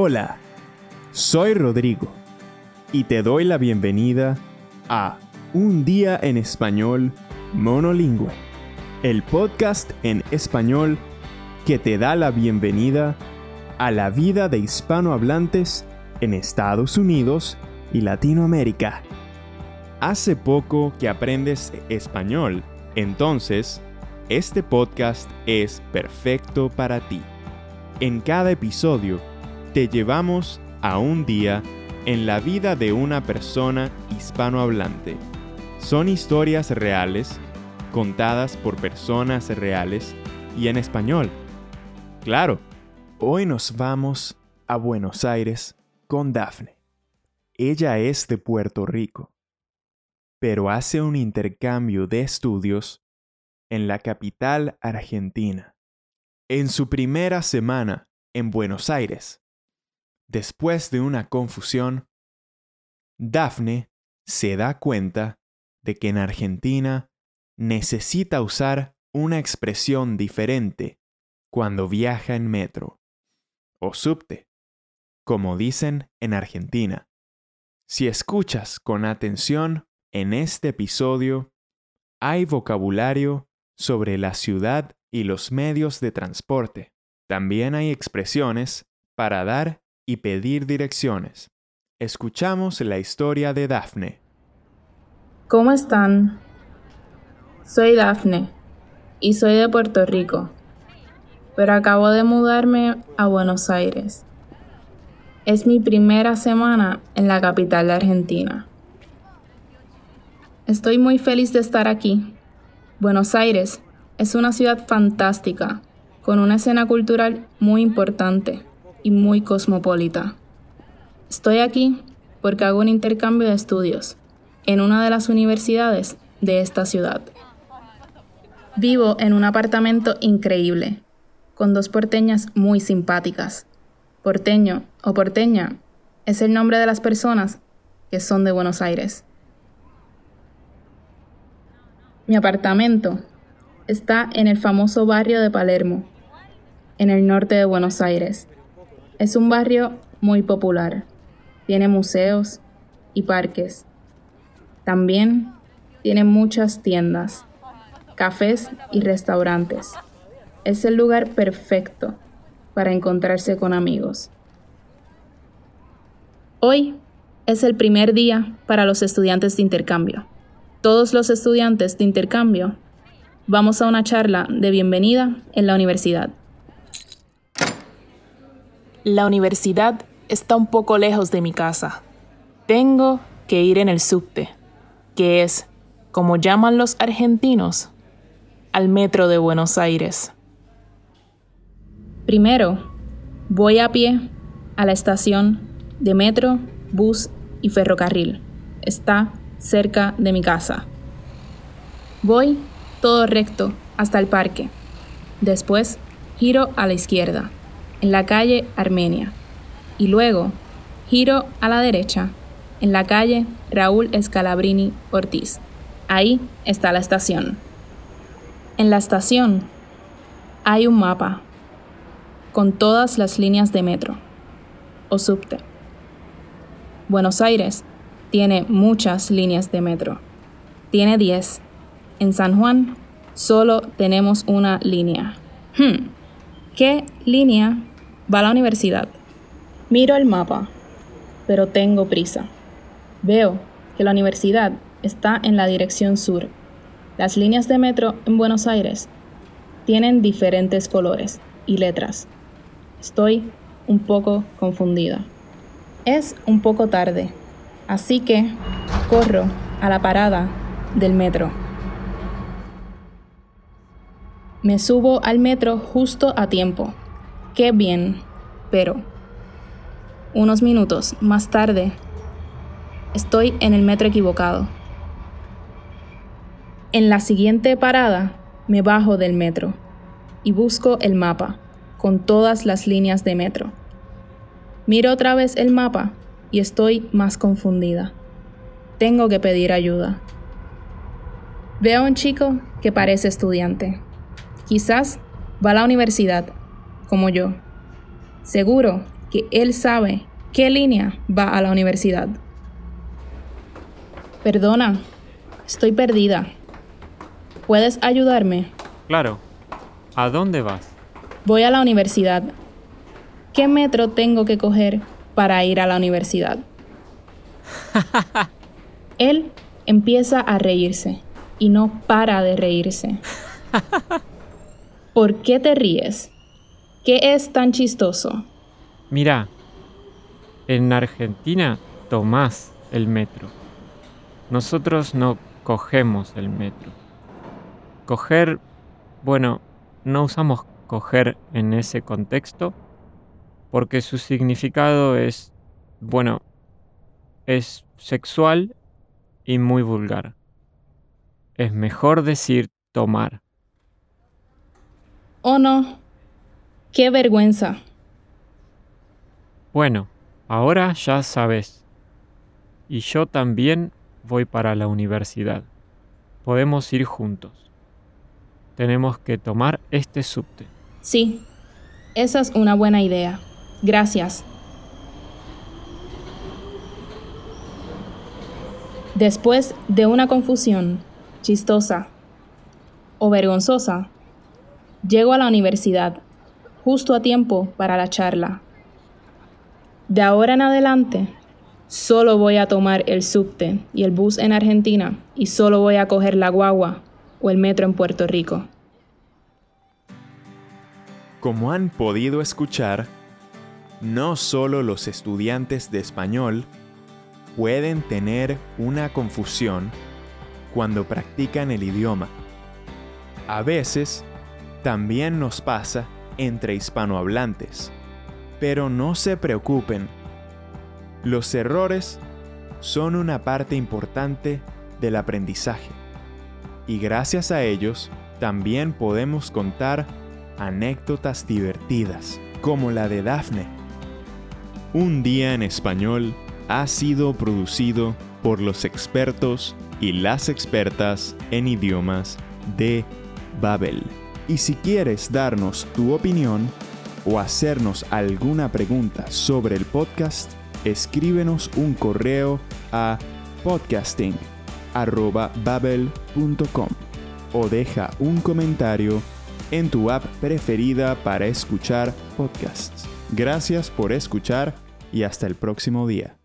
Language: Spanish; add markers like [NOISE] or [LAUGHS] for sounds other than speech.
Hola, soy Rodrigo y te doy la bienvenida a Un día en español monolingüe, el podcast en español que te da la bienvenida a la vida de hispanohablantes en Estados Unidos y Latinoamérica. Hace poco que aprendes español, entonces este podcast es perfecto para ti. En cada episodio te llevamos a un día en la vida de una persona hispanohablante. Son historias reales, contadas por personas reales y en español. Claro, hoy nos vamos a Buenos Aires con Dafne. Ella es de Puerto Rico, pero hace un intercambio de estudios en la capital argentina. En su primera semana en Buenos Aires, después de una confusión, Dafne se da cuenta de que en Argentina necesita usar una expresión diferente cuando viaja en metro o subte, como dicen en Argentina. Si escuchas con atención en este episodio, hay vocabulario sobre la ciudad y los medios de transporte. También hay expresiones para dar y pedir direcciones. Escuchamos la historia de Dafne. ¿Cómo están? Soy Dafne y soy de Puerto Rico, pero acabo de mudarme a Buenos Aires. Es mi primera semana en la capital de Argentina. Estoy muy feliz de estar aquí. Buenos Aires es una ciudad fantástica, con una escena cultural muy importante y muy cosmopolita. Estoy aquí porque hago un intercambio de estudios en una de las universidades de esta ciudad. Vivo en un apartamento increíble, con dos porteñas muy simpáticas. Porteño o porteña es el nombre de las personas que son de Buenos Aires. Mi apartamento está en el famoso barrio de Palermo, en el norte de Buenos Aires. Es un barrio muy popular. Tiene museos y parques. También tiene muchas tiendas, cafés y restaurantes. Es el lugar perfecto para encontrarse con amigos. Hoy es el primer día para los estudiantes de intercambio. Todos los estudiantes de intercambio vamos a una charla de bienvenida en la universidad. La universidad está un poco lejos de mi casa. Tengo que ir en el subte, que es, como llaman los argentinos, al metro de Buenos Aires. Primero, voy a pie a la estación de metro, bus y ferrocarril. Está cerca de mi casa. Voy todo recto hasta el parque. Después, giro a la izquierda en la calle Armenia y luego giro a la derecha en la calle Raúl Escalabrini Ortiz. Ahí está la estación. En la estación hay un mapa con todas las líneas de metro o subte. Buenos Aires tiene muchas líneas de metro. Tiene 10. En San Juan solo tenemos una línea. Hmm. ¿Qué línea va a la universidad. Miro el mapa, pero tengo prisa. Veo que la universidad está en la dirección sur. Las líneas de metro en Buenos Aires tienen diferentes colores y letras. Estoy un poco confundida. Es un poco tarde, así que corro a la parada del metro. Me subo al metro justo a tiempo Qué bien, pero unos minutos más tarde estoy en el metro equivocado. En la siguiente parada me bajo del metro y busco el mapa con todas las líneas de metro. Miro otra vez el mapa y estoy más confundida. Tengo que pedir ayuda. Veo a un chico que parece estudiante. Quizás va a la universidad como yo. Seguro que él sabe qué línea va a la universidad. Perdona, estoy perdida. ¿Puedes ayudarme? Claro. ¿A dónde vas? Voy a la universidad. ¿Qué metro tengo que coger para ir a la universidad? [LAUGHS] Él empieza a reírse y no para de reírse. [LAUGHS] ¿Por qué te ríes? ¿Qué es tan chistoso? Mira, en Argentina tomás el metro. Nosotros no cogemos el metro. Coger, bueno, no usamos coger en ese contexto porque su significado es, bueno, es sexual y muy vulgar. Es mejor decir tomar. Oh no, qué vergüenza. Bueno, ahora ya sabes. Y yo también voy para la universidad. Podemos ir juntos. Tenemos que tomar este subte. Sí, esa es una buena idea. Gracias. Después de una confusión chistosa o vergonzosa, llego a la universidad justo a tiempo para la charla. De ahora en adelante, solo voy a tomar el subte y el bus en Argentina y solo voy a coger la guagua o el metro en Puerto Rico. Como han podido escuchar, no solo los estudiantes de español pueden tener una confusión cuando practican el idioma. A veces, también nos pasa entre hispanohablantes. Pero no se preocupen. Los errores son una parte importante del aprendizaje. Y gracias a ellos, también podemos contar anécdotas divertidas, como la de Daphne. Un día en español ha sido producido por los expertos y las expertas en idiomas de Babel. Y si quieres darnos tu opinión o hacernos alguna pregunta sobre el podcast, escríbenos un correo a podcasting.babel.com o deja un comentario en tu app preferida para escuchar podcasts. Gracias por escuchar y hasta el próximo día.